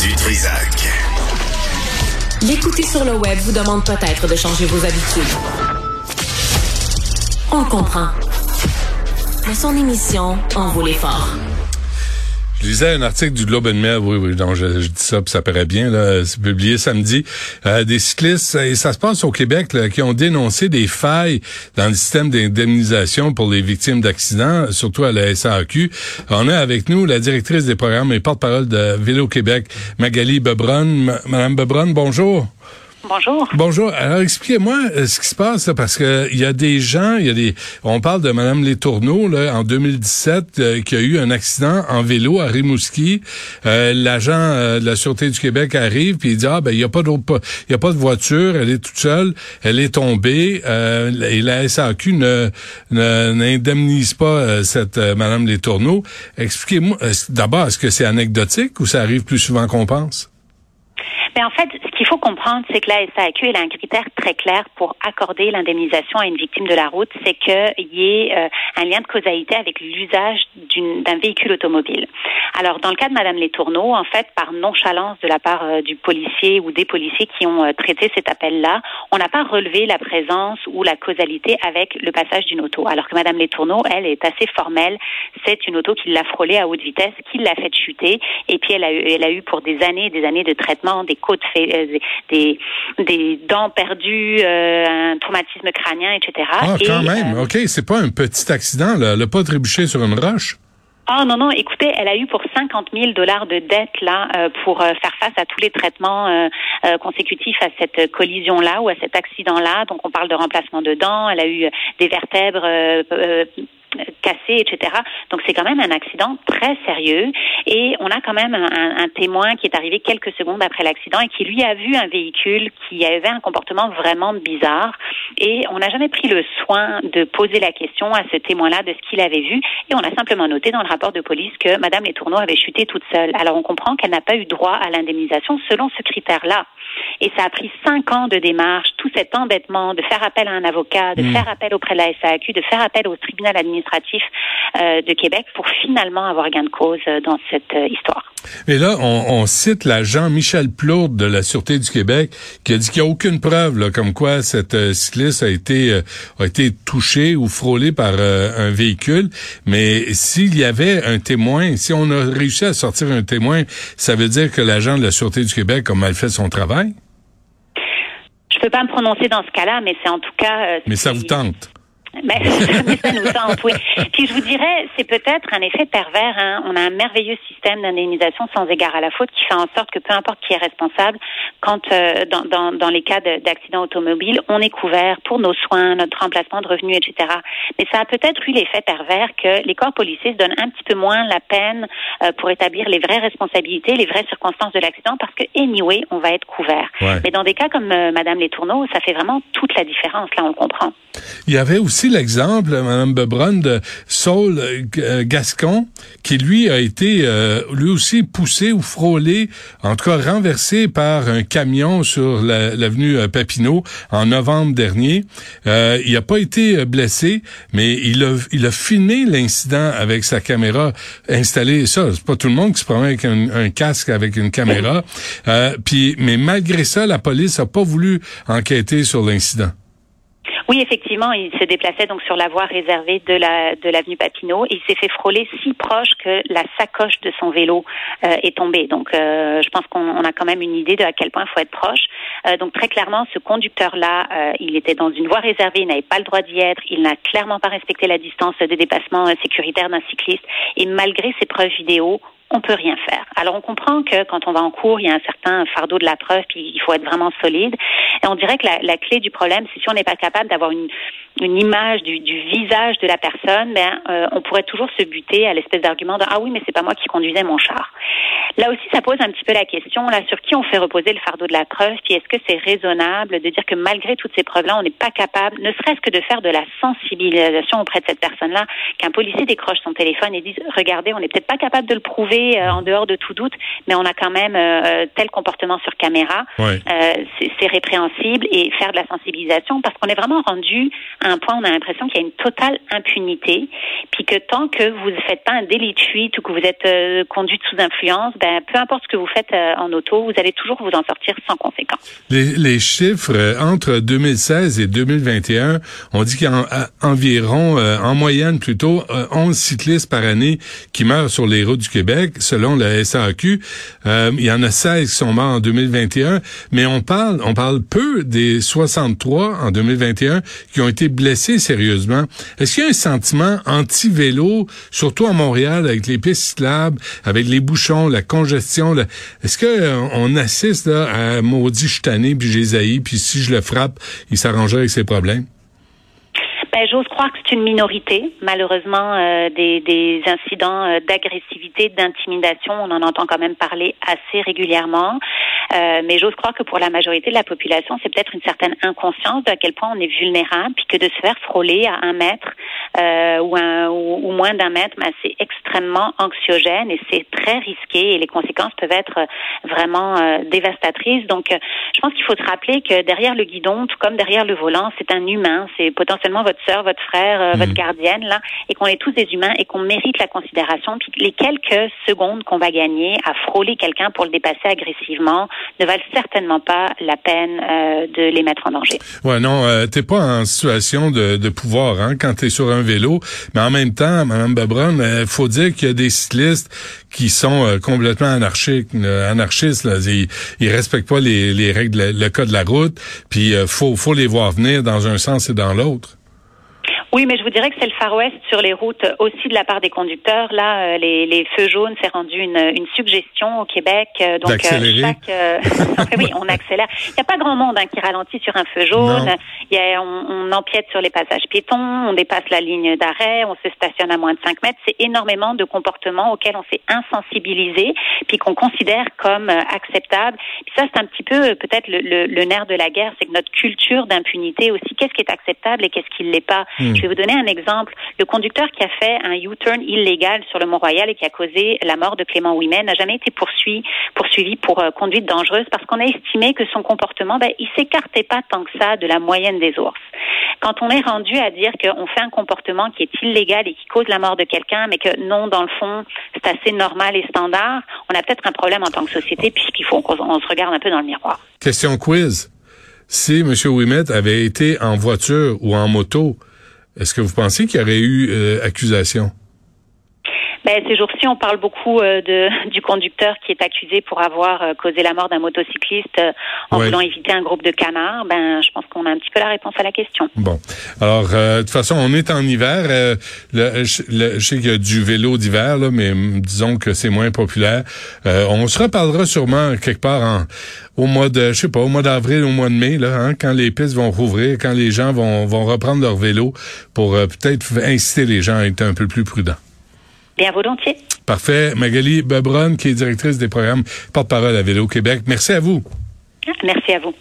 Du. L'écouter sur le web vous demande peut-être de changer vos habitudes. On comprend. Mais son émission en vaut l'effort. Je lisais un article du Globe and Mail, oui, oui, donc je, dis ça, puis ça paraît bien, là, c'est publié samedi, euh, des cyclistes, et ça se passe au Québec, là, qui ont dénoncé des failles dans le système d'indemnisation pour les victimes d'accidents, surtout à la SAQ. On a avec nous la directrice des programmes et porte-parole de Vélo Québec, Magali Bebron. Madame Bebron, bonjour. Bonjour. Bonjour. Alors expliquez-moi euh, ce qui se passe parce que il y a des gens, il y a des on parle de madame Les Tourneaux là en 2017 euh, qui a eu un accident en vélo à Rimouski. Euh, l'agent de la sûreté du Québec arrive puis il dit ah ben il y a pas d'autre il y a pas de voiture, elle est toute seule, elle est tombée et la SAQ ne n'indemnise pas cette madame Les Tourneaux. Expliquez-moi d'abord est-ce que c'est anecdotique ou ça arrive plus souvent qu'on pense? Mais en fait, ce qu'il faut comprendre, c'est que la SAQ elle a un critère très clair pour accorder l'indemnisation à une victime de la route, c'est qu'il y ait euh, un lien de causalité avec l'usage d'un véhicule automobile. Alors, dans le cas de Madame Les Tourneaux, en fait, par nonchalance de la part euh, du policier ou des policiers qui ont euh, traité cet appel-là, on n'a pas relevé la présence ou la causalité avec le passage d'une auto. Alors que Madame Les Tourneaux, elle, est assez formelle. C'est une auto qui l'a frôlée à haute vitesse, qui l'a fait chuter, et puis elle a eu, elle a eu pour des années et des années de traitement des côtes, euh, des, des dents perdues, un traumatisme crânien, etc. Ah, quand même. OK, c'est pas un petit accident, là. Elle n'a pas trébuché sur une roche? Ah non, non, écoutez, elle a eu pour 50 000 dollars de dette là euh, pour euh, faire face à tous les traitements euh, consécutifs à cette collision-là ou à cet accident-là. Donc on parle de remplacement de dents, elle a eu des vertèbres cassé, etc. Donc c'est quand même un accident très sérieux et on a quand même un, un, témoin qui est arrivé quelques secondes après l'accident et qui lui a vu un véhicule qui avait un comportement vraiment bizarre et on n'a jamais pris le soin de poser la question à ce témoin-là de ce qu'il avait vu et on a simplement noté dans le rapport de police que Madame Les Tourneaux avait chuté toute seule. Alors on comprend qu'elle n'a pas eu droit à l'indemnisation selon ce critère-là. Et ça a pris cinq ans de démarche, tout cet endettement, de faire appel à un avocat, de hmm. faire appel auprès de la SAQ, de faire appel au tribunal administratif euh, de Québec pour finalement avoir gain de cause euh, dans cette euh, histoire. Et là, on, cite l'agent Michel Plourde de la Sûreté du Québec qui a dit qu'il n'y a aucune preuve là, comme quoi cette cycliste a été a été touchée ou frôlée par un véhicule. Mais s'il y avait un témoin, si on a réussi à sortir un témoin, ça veut dire que l'agent de la Sûreté du Québec a mal fait son travail? Je peux pas me prononcer dans ce cas-là, mais c'est en tout cas. mais ça vous tente? Mais, ça nous tente, oui. Puis je vous dirais, c'est peut-être un effet pervers. Hein. On a un merveilleux système d'indemnisation sans égard à la faute qui fait en sorte que peu importe qui est responsable, quand euh, dans, dans, dans, les cas d'accident automobile, on est couvert pour nos soins, notre remplacement de revenus, etc. Mais ça a peut-être eu l'effet pervers que les corps policiers se donnent un petit peu moins la peine euh, pour établir les vraies responsabilités, les vraies circonstances de l'accident, parce que anyway, on va être couvert. Mais dans des cas comme euh, Madame Les Tourneaux, ça fait vraiment toute la différence. Là, on le comprend. Il y avait aussi l'exemple, Mme Bebrun, de Saul euh, Gascon, qui lui a été euh, lui aussi poussé ou frôlé, en tout cas renversé par un camion sur l'avenue euh, Papineau en novembre dernier. il n'a pas été blessé, mais il a, il a filmé l'incident avec sa caméra installée. Ça, c'est pas tout le monde qui se promène avec un, casque avec une caméra. puis, mais malgré ça, la police a pas voulu enquêter sur l'incident. Oui, effectivement, il se déplaçait donc sur la voie réservée de la de l'avenue Papineau. Il s'est fait frôler si proche que la sacoche de son vélo euh, est tombée. Donc, euh, je pense qu'on a quand même une idée de à quel point il faut être proche. Euh, donc, très clairement, ce conducteur-là, il était dans une voie réservée, il n'avait pas le droit d'y être. Il n'a clairement pas respecté la distance de dépassement sécuritaire d'un cycliste. Et malgré ces preuves vidéo, on peut rien faire. Alors on comprend que quand on va en cours, il y a un certain fardeau de la preuve, puis il faut être vraiment solide. Et on dirait que la, la clé du problème, c'est si on n'est pas capable d'avoir une, une image du, du, visage de la personne, ben, euh, on pourrait toujours se buter à l'espèce d'argument de ah oui, mais c'est pas moi qui conduisais mon char. Là aussi, ça pose un petit peu la question là sur qui on fait reposer le fardeau de la preuve. Puis est-ce que c'est raisonnable de dire que malgré toutes ces preuves-là, on n'est pas capable, ne serait-ce que de faire de la sensibilisation auprès de cette personne-là, qu'un policier décroche son téléphone et dise regardez, on n'est peut-être pas capable de le prouver euh, en dehors de tout doute, mais on a quand même euh, tel comportement sur caméra. c'est répréhensible et faire de la sensibilisation parce qu'on est vraiment rendu à un point où on a l'impression qu'il y a une totale impunité, puis que tant que vous ne faites pas un délit de fuite ou que vous êtes euh, conduite sous influence, ben, peu importe ce que vous faites euh, en auto, vous allez toujours vous en sortir sans conséquence. Les, les chiffres euh, entre 2016 et 2021, on dit qu'il y a environ, en moyenne plutôt, 11 cyclistes par année qui meurent sur les routes du Québec, selon la SAQ. il y en a 16 qui sont morts en 2021, mais on parle, on parle peu des 63 en 2021 qui ont été blessés sérieusement. Est-ce qu'il y a un sentiment anti-vélo, surtout à Montréal, avec les pistes cyclables, avec les bouchons, la Est-ce que euh, on assiste à maudit je puis j'ai puis si je le frappe, il s'arrangerait avec ses problèmes? Ben, j'ose croire que c'est une minorité. Malheureusement, euh, des, des, incidents euh, d'agressivité, d'intimidation, on en entend quand même parler assez régulièrement. Euh, mais j'ose croire que pour la majorité de la population, c'est peut-être une certaine inconscience de à quel point on est vulnérable, puis que de se faire frôler à un mètre euh, ou, un, ou, ou, moins d'un mètre, ben, c'est extrêmement anxiogène et c'est très risqué et les conséquences peuvent être vraiment euh, dévastatrices. Donc, je pense qu'il faut se rappeler que derrière le guidon, tout comme derrière le volant, c'est un humain, c'est potentiellement votre sœur, votre frère, euh, votre mhm. gardienne, là, et qu'on est tous des humains et qu'on mérite la considération. Puis les quelques secondes qu'on va gagner à frôler quelqu'un pour le dépasser agressivement ne valent certainement pas la peine euh, de les mettre en danger. Ouais, non, euh, t'es pas en situation de, de pouvoir hein, quand t'es sur un vélo, mais en même temps, Madame Babron, il faut dire qu'il y a des cyclistes qui sont complètement anarchiques, anarchistes. Là. Ils, ils respectent pas les, les règles, le, code de la route, puis faut faut les voir venir dans un sens et dans l'autre. Oui, mais je vous dirais que c'est le Far West sur les routes aussi de la part des conducteurs. Là, euh, les, les feux jaunes, c'est rendu une, une, suggestion au Québec. Euh, donc, euh, chaque, oui, on accélère. Il n'y a pas grand monde hein, qui ralentit sur un feu jaune. Il y a, on, on, empiète sur les passages piétons, on dépasse la ligne d'arrêt, on se stationne à moins de 5 mètres. C'est énormément de comportements auxquels on s'est insensibilisé, puis qu'on considère comme acceptables. Puis ça, c'est un petit peu peut-être le, le, le, nerf de la guerre, c'est que notre culture d'impunité aussi, qu'est-ce qui est acceptable et qu'est-ce qui ne l'est pas. Hmm. Je vais vous donner un exemple. Le conducteur qui a fait un U-turn illégal sur le Mont-Royal et qui a causé la mort de Clément Ouimet n'a jamais été poursuivi, pour euh, conduite dangereuse parce qu'on a estimé que son comportement, ben, il s'écartait pas tant que ça de la moyenne des ours. Quand on est rendu à dire qu'on fait un comportement qui est illégal et qui cause la mort de quelqu'un, mais que non, dans le fond, c'est assez normal et standard, on a peut-être un problème en tant que société puisqu'il faut qu'on se regarde un peu dans le miroir. Question quiz. Si M. Ouimet avait été en voiture ou en moto, est-ce que vous pensez qu'il y aurait eu euh, accusation? Ben, ces jours-ci, on parle beaucoup euh, de, du conducteur qui est accusé pour avoir euh, causé la mort d'un motocycliste en voulant éviter un groupe de canards. Ben, je pense qu'on a un petit peu la réponse à la question. Bon. Alors, de toute façon, on est en hiver. Le, je sais qu'il y a du vélo d'hiver, là, mais disons que c'est moins populaire. on se reparlera sûrement quelque part en, au mois de, je sais pas, au mois d'avril, au mois de mai, là, hein, quand les pistes vont rouvrir, quand les gens vont, vont reprendre leur vélo pour euh, peut-être inciter les gens à être un peu plus prudents. Bien volontiers. Parfait. Magali Bebron, qui est directrice des programmes porte-parole à Vélo Québec. Merci à vous. Merci à vous.